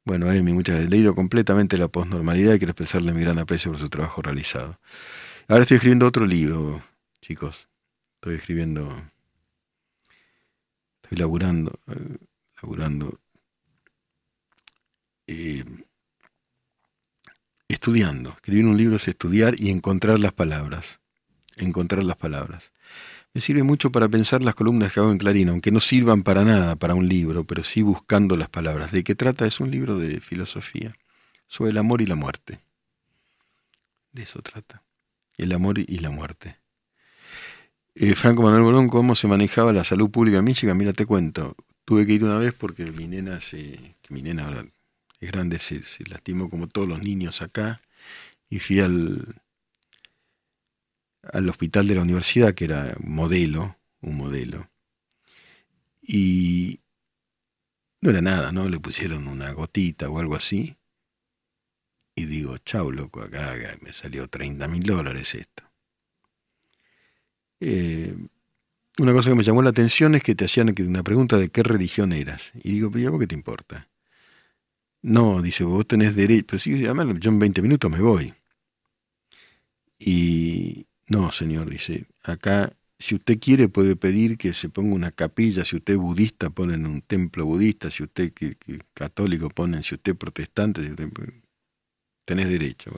Bueno, Emi, muchas gracias. Leído completamente la postnormalidad y quiero expresarle mi gran aprecio por su trabajo realizado. Ahora estoy escribiendo otro libro, chicos. Estoy escribiendo, estoy laburando, eh, laburando, eh, estudiando. Escribir un libro es estudiar y encontrar las palabras. Encontrar las palabras. Me sirve mucho para pensar las columnas que hago en Clarín, aunque no sirvan para nada para un libro, pero sí buscando las palabras. ¿De qué trata? Es un libro de filosofía sobre el amor y la muerte. De eso trata. El amor y la muerte. Eh, Franco Manuel Bolón, ¿cómo se manejaba la salud pública en Michigan? Mira, te cuento. Tuve que ir una vez porque mi nena, se, que mi nena ahora es grande, se, lastimó como todos los niños acá. Y fui al, al hospital de la universidad, que era modelo, un modelo. Y no era nada, ¿no? Le pusieron una gotita o algo así. Y digo, chau, loco, acá me salió 30 mil dólares esto. Eh, una cosa que me llamó la atención es que te hacían una pregunta de qué religión eras. Y digo, pero ¿y qué te importa? No, dice, vos tenés derecho. Pero sí, yo en 20 minutos me voy. Y no, señor, dice, acá si usted quiere puede pedir que se ponga una capilla, si usted es budista ponen un templo budista, si usted que, católico ponen, si usted es protestante, si usted, tenés derecho.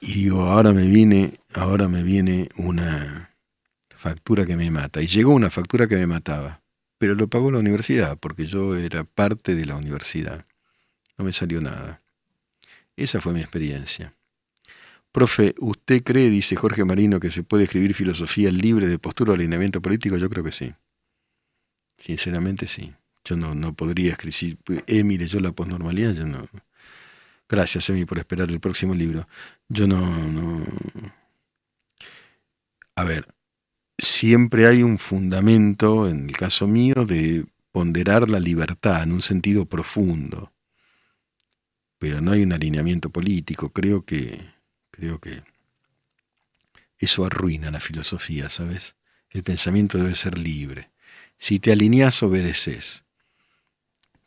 Y digo, ahora me viene, ahora me viene una factura que me mata. Y llegó una factura que me mataba, pero lo pagó la universidad, porque yo era parte de la universidad. No me salió nada. Esa fue mi experiencia. Profe, ¿usted cree, dice Jorge Marino, que se puede escribir filosofía libre de postura o alineamiento político? Yo creo que sí. Sinceramente sí. Yo no, no podría escribir, eh, mire, yo la posnormalidad, yo no. Gracias, Emi, por esperar el próximo libro. Yo no. A ver, siempre hay un fundamento, en el caso mío, de ponderar la libertad en un sentido profundo. Pero no hay un alineamiento político. Creo que Creo que eso arruina la filosofía, ¿sabes? El pensamiento debe ser libre. Si te alineas, obedeces.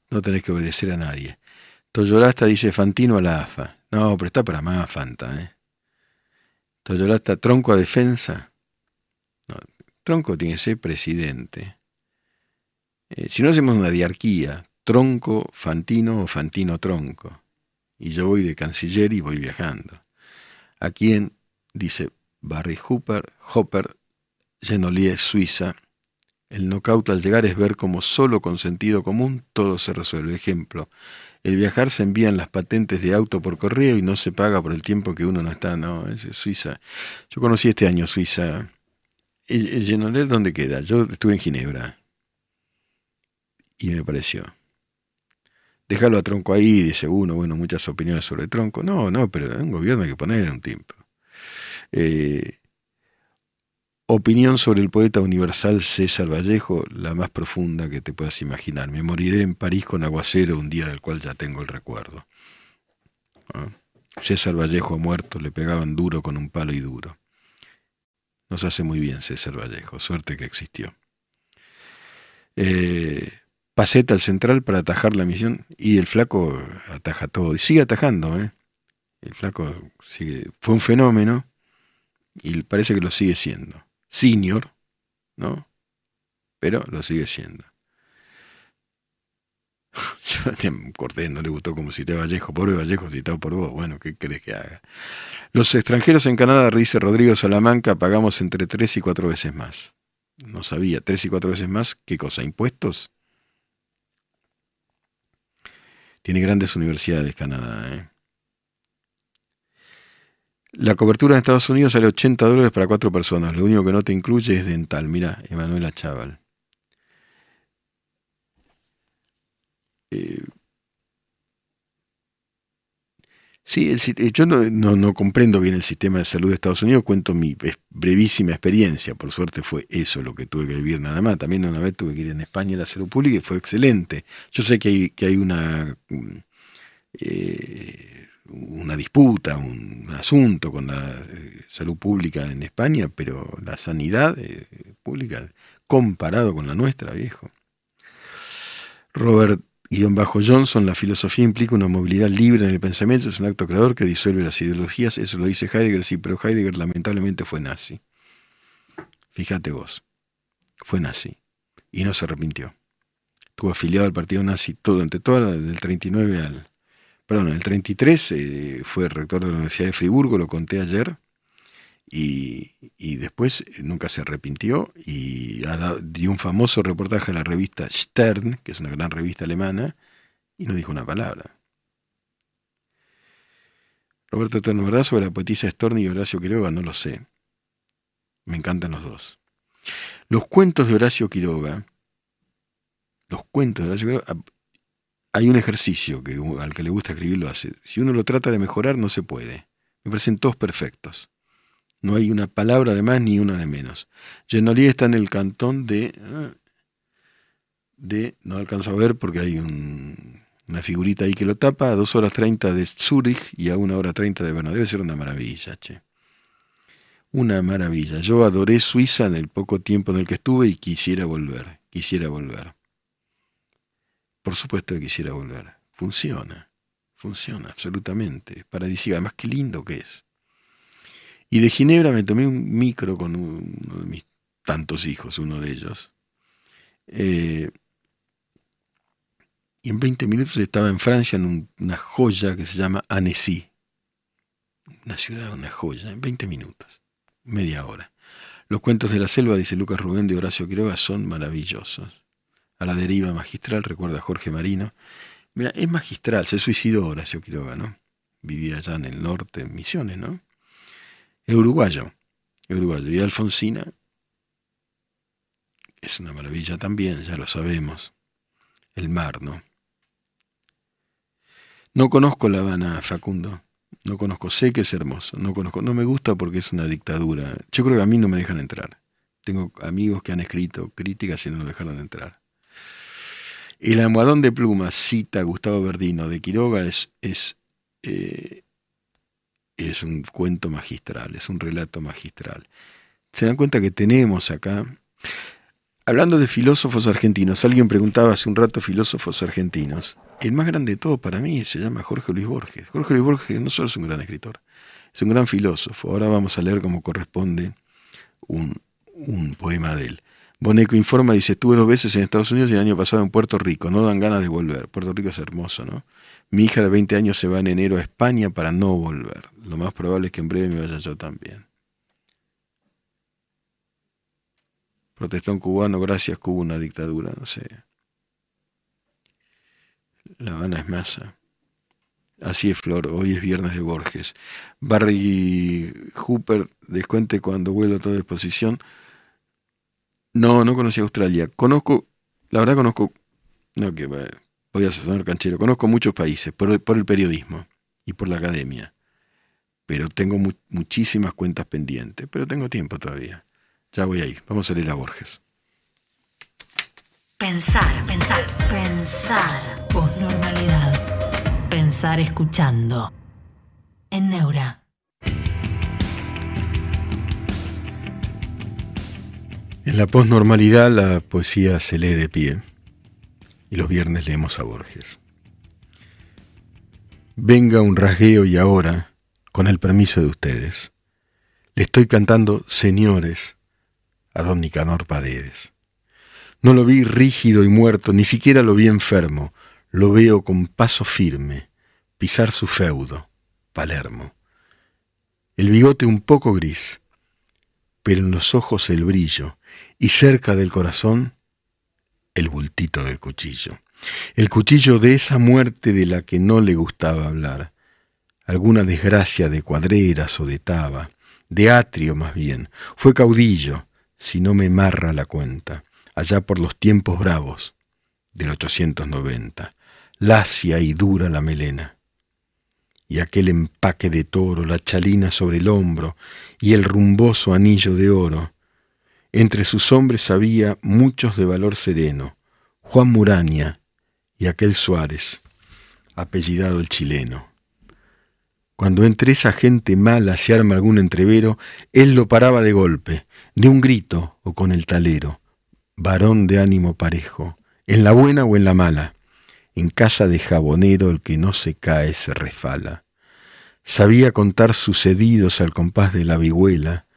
No tenés que obedecer a nadie. Toyorasta dice Fantino a la AFA. No, pero está para más Fanta, ¿eh? Toyorasta, tronco a defensa. Tronco tiene que ser presidente. Eh, si no hacemos una diarquía, tronco, Fantino o Fantino tronco. Y yo voy de canciller y voy viajando a quien, dice Barry Hooper, Hopper, Genolier, Suiza, el knockout al llegar es ver cómo solo con sentido común todo se resuelve. Ejemplo, el viajar se envían las patentes de auto por correo y no se paga por el tiempo que uno no está. No, es Suiza. Yo conocí este año Suiza. ¿El, Genolier dónde queda? Yo estuve en Ginebra. Y me pareció. Déjalo a Tronco ahí, dice uno, bueno, muchas opiniones sobre Tronco. No, no, pero un gobierno hay que poner un tiempo. Eh, opinión sobre el poeta universal César Vallejo, la más profunda que te puedas imaginar. Me moriré en París con aguacero un día del cual ya tengo el recuerdo. ¿Ah? César Vallejo muerto, le pegaban duro con un palo y duro. Nos hace muy bien César Vallejo, suerte que existió. Eh, Paseta al central para atajar la misión y el flaco ataja todo y sigue atajando. ¿eh? El flaco sigue, fue un fenómeno y parece que lo sigue siendo. Senior, ¿no? Pero lo sigue siendo. Cortés no le gustó como cité Vallejo, pobre Vallejo citado por vos. Bueno, ¿qué crees que haga? Los extranjeros en Canadá, dice Rodrigo Salamanca, pagamos entre tres y cuatro veces más. No sabía, tres y cuatro veces más, ¿qué cosa? ¿Impuestos? Tiene grandes universidades Canadá. ¿eh? La cobertura en Estados Unidos sale 80 dólares para cuatro personas. Lo único que no te incluye es dental. Mira, Emanuela Chaval. Eh, Sí, eh, yo no, comprendo bien el sistema de salud de Estados Unidos, cuento mi brevísima experiencia, por suerte fue eso lo que tuve que vivir nada más, también una vez tuve que ir en España a la salud pública y fue excelente. Yo sé que hay, que hay una, mm, eh, una disputa, un, asunto con la eh, salud pública en España, pero la sanidad pública comparado con la nuestra, viejo. Robert Guión bajo Johnson, la filosofía implica una movilidad libre en el pensamiento, es un acto creador que disuelve las ideologías, eso lo dice Heidegger, sí, pero Heidegger lamentablemente fue nazi. Fíjate vos, fue nazi y no se arrepintió. Estuvo afiliado al partido nazi todo, entre toda, del 39 al... Perdón, en el 33 eh, fue rector de la Universidad de Friburgo, lo conté ayer, y, después eh, nunca se arrepintió y dio un famoso reportaje a la revista Stern, que es una gran revista alemana, y no dijo una palabra. Roberto Eterno, ¿verdad? Sobre la poetisa Storni y Horacio Quiroga, no lo sé. Me encantan los dos. Los cuentos de Horacio Quiroga, los cuentos de Horacio Quiroga, hay un ejercicio que al que le gusta escribir lo hace. Si uno lo trata de mejorar, no se puede. Me parecen todos perfectos. No hay una palabra de más ni una de menos. Genolier está en el cantón de... de no alcanzo a ver porque hay una figurita ahí que lo tapa, a 2 horas 30 de Zurich y a 1 hora 30 de Berna. Debe ser una maravilla, che. Una maravilla. Yo adoré Suiza en el poco tiempo en el que estuve y quisiera volver, quisiera volver. Por supuesto que quisiera volver. Funciona, funciona absolutamente. Paradisíaco. Además, qué lindo que es. Y de Ginebra me tomé un micro con uno de mis tantos hijos, uno de ellos. Eh, y en 20 minutos estaba en Francia, en una joya que se llama Annecy. Una ciudad, una joya, en 20 minutos, media hora. Los cuentos de la selva, dice Lucas Rubén de Horacio Quiroga, son maravillosos. A la deriva magistral, recuerda Jorge Marino. Mira, es magistral, se suicidó Horacio Quiroga, ¿no? Vivía allá en el norte, en Misiones, ¿no? Es uruguayo, uruguayo. Y Alfonsina es una maravilla también, ya lo sabemos. El mar, ¿no? No conozco La Habana, Facundo. No conozco, sé que es hermoso, no conozco, no me gusta porque es una dictadura. Yo creo que a mí no me dejan entrar. Tengo amigos que han escrito críticas y no lo dejaron entrar. El almohadón de plumas, cita Gustavo Verdino de Quiroga, es, es, eh, es un cuento magistral, es un relato magistral. Se dan cuenta que tenemos acá, hablando de filósofos argentinos, alguien preguntaba hace un rato filósofos argentinos, el más grande de todos para mí se llama Jorge Luis Borges. Jorge Luis Borges no solo es un gran escritor, es un gran filósofo. Ahora vamos a leer como corresponde un, poema de él. Boneco informa, dice, estuve dos veces en Estados Unidos y el año pasado en Puerto Rico, no dan ganas de volver. Puerto Rico es hermoso, ¿no? Mi hija de 20 años se va en enero a España para no volver. Lo más probable es que en breve me vaya yo también. Protestón cubano, gracias Cuba, una dictadura, no sé. La Habana es masa. Así es, Flor. Hoy es viernes de Borges. Barry Hooper, descuente cuando vuelvo a toda exposición. No, no conocí Australia. Conozco, la verdad conozco, no que voy a sonar canchero, conozco muchos países por, el periodismo y por la academia. Pero tengo muchísimas cuentas pendientes. Pero tengo tiempo todavía. Ya voy ahí. Vamos a leer a Borges. Pensar, pensar, pensar. Posnormalidad. Pensar escuchando. En Neura. En la posnormalidad la poesía se lee de pie y los viernes leemos a Borges. Venga un rasgueo y ahora, con el permiso de ustedes, le estoy cantando Señores a don Nicanor Paredes. No lo vi rígido y muerto, ni siquiera lo vi enfermo. Lo veo con paso firme, pisar su feudo, Palermo. El bigote un poco gris, pero en los ojos el brillo, y cerca del corazón el bultito del cuchillo. El cuchillo de esa muerte de la que no le gustaba hablar. Alguna desgracia de cuadreras o de taba, de atrio más bien. Fue caudillo, si no me marra la cuenta allá por los tiempos bravos del 890, lacia y dura la melena, y aquel empaque de toro, la chalina sobre el hombro y el rumboso anillo de oro. Entre sus hombres había muchos de valor sereno, Juan Muraña y aquel Suárez, apellidado el chileno. Cuando entre esa gente mala se arma algún entrevero, él lo paraba de golpe, de un grito o con el talero varón de ánimo parejo, en la buena o en la mala, en casa de jabonero el que no se cae se refala. Sabía contar sucedidos al compás de la vihuela,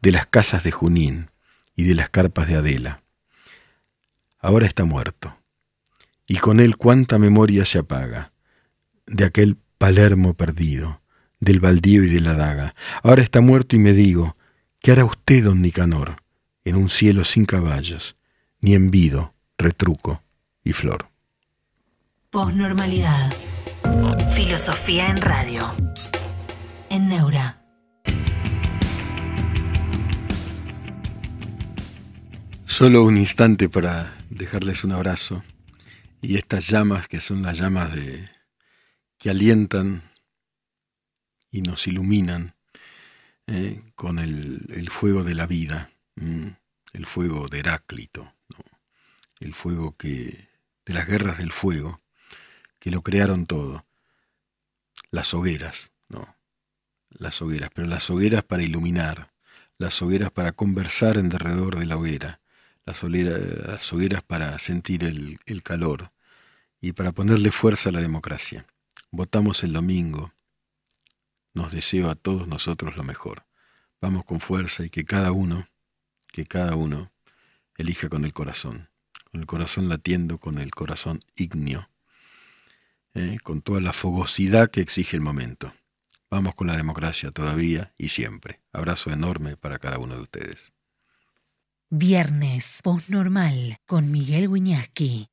de las casas de Junín y de las carpas de Adela. Ahora está muerto, y con él cuánta memoria se apaga, de aquel Palermo perdido, del baldío y de la daga. Ahora está muerto y me digo, ¿qué hará usted, don Nicanor, en un cielo sin caballos, ni envido, retruco y flor. Posnormalidad. Filosofía en radio. En Neura. Solo un instante para dejarles un abrazo y estas llamas que son las llamas de que alientan y nos iluminan eh, con el, fuego de la vida, el fuego de Heráclito el fuego que de las guerras del fuego que lo crearon todo. Las hogueras, no. Las hogueras, pero las hogueras para iluminar, las hogueras para conversar en derredor de la hoguera, las, hogueras para sentir el, el calor y para ponerle fuerza a la democracia. Votamos el domingo. Nos deseo a todos nosotros lo mejor. Vamos con fuerza y que cada uno, que cada uno elija con el corazón, con el corazón latiendo, con el corazón ignio, eh, con toda la fogosidad que exige el momento. Vamos con la democracia todavía y siempre. Abrazo enorme para cada uno de ustedes. Viernes, postnormal, con Miguel Wiñaski.